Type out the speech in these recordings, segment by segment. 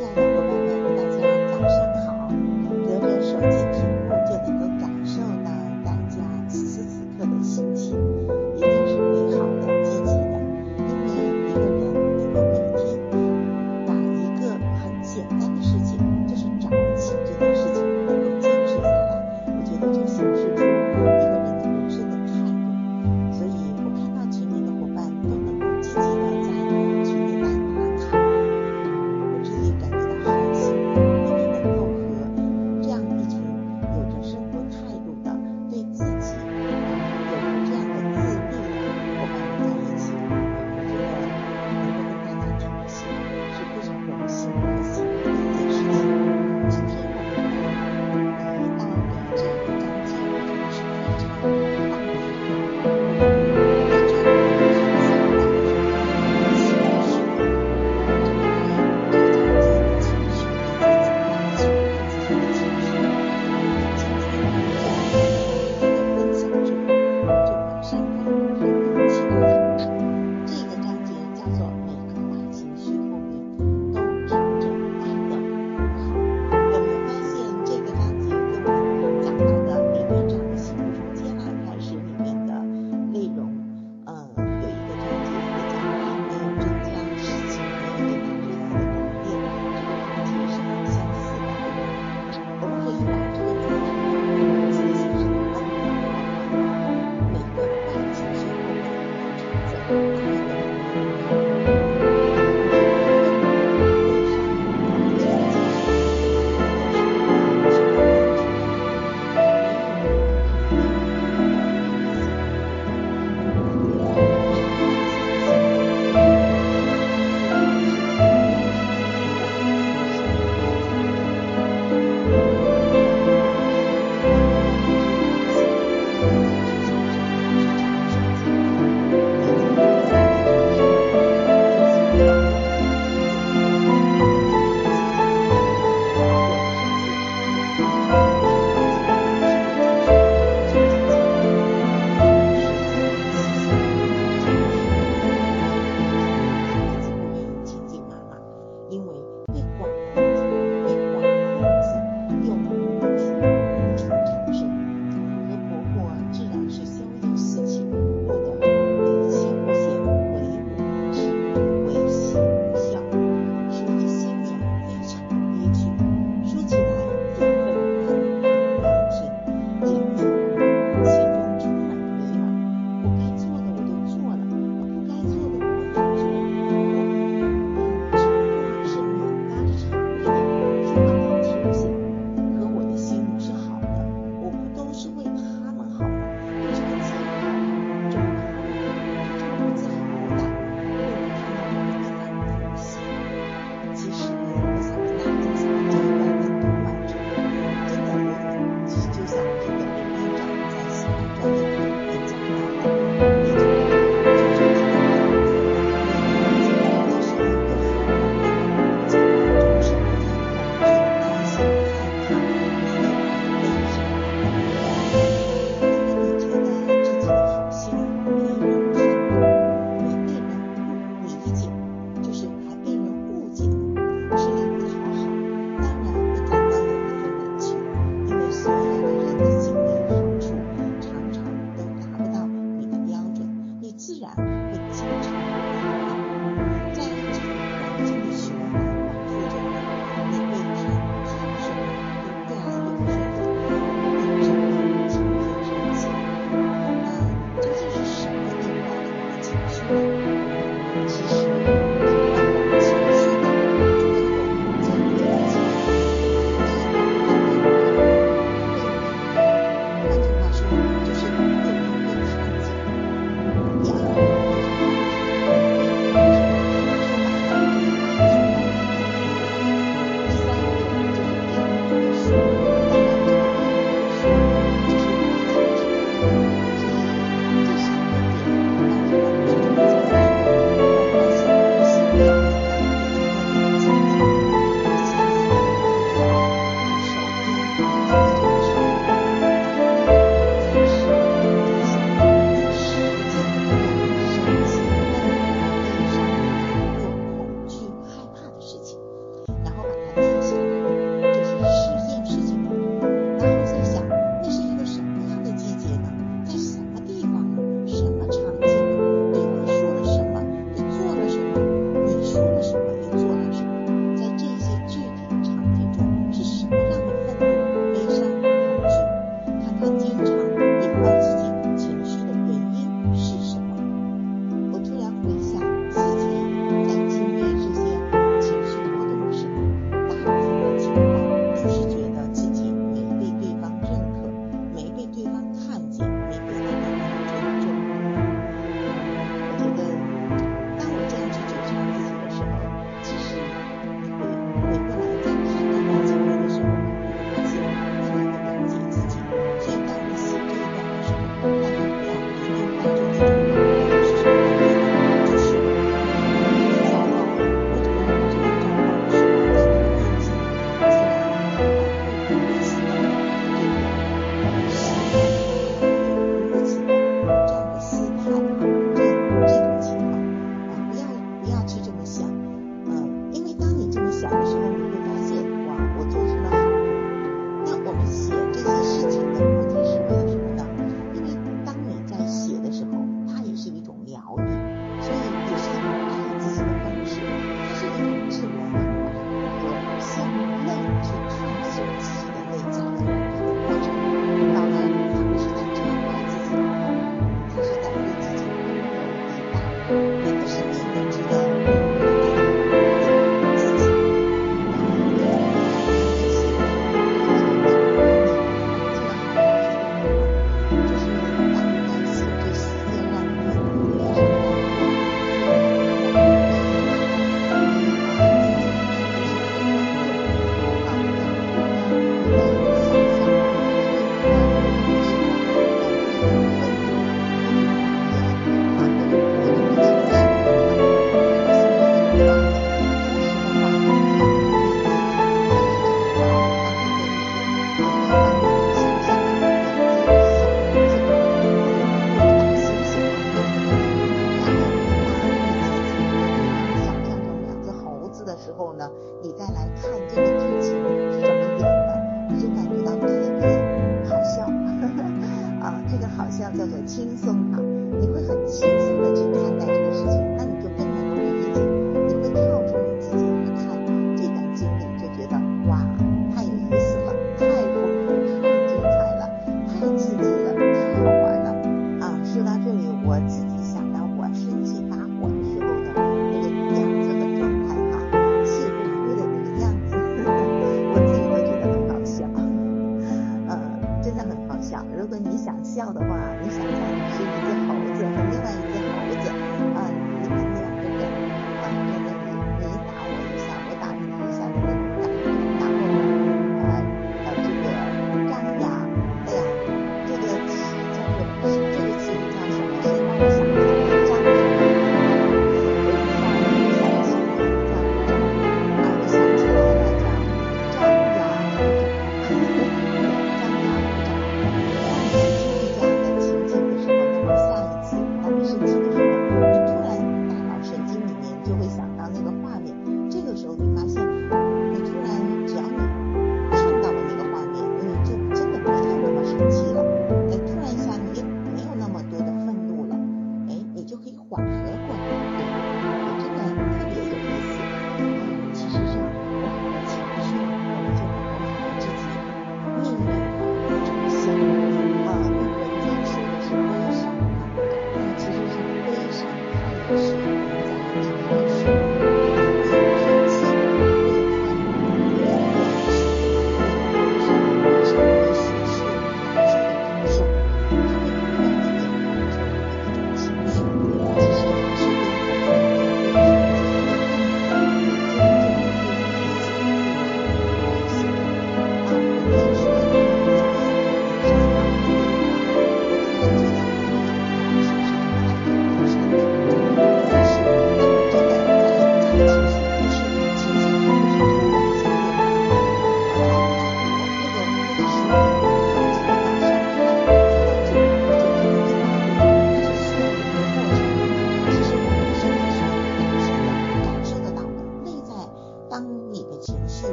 嗯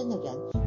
真的人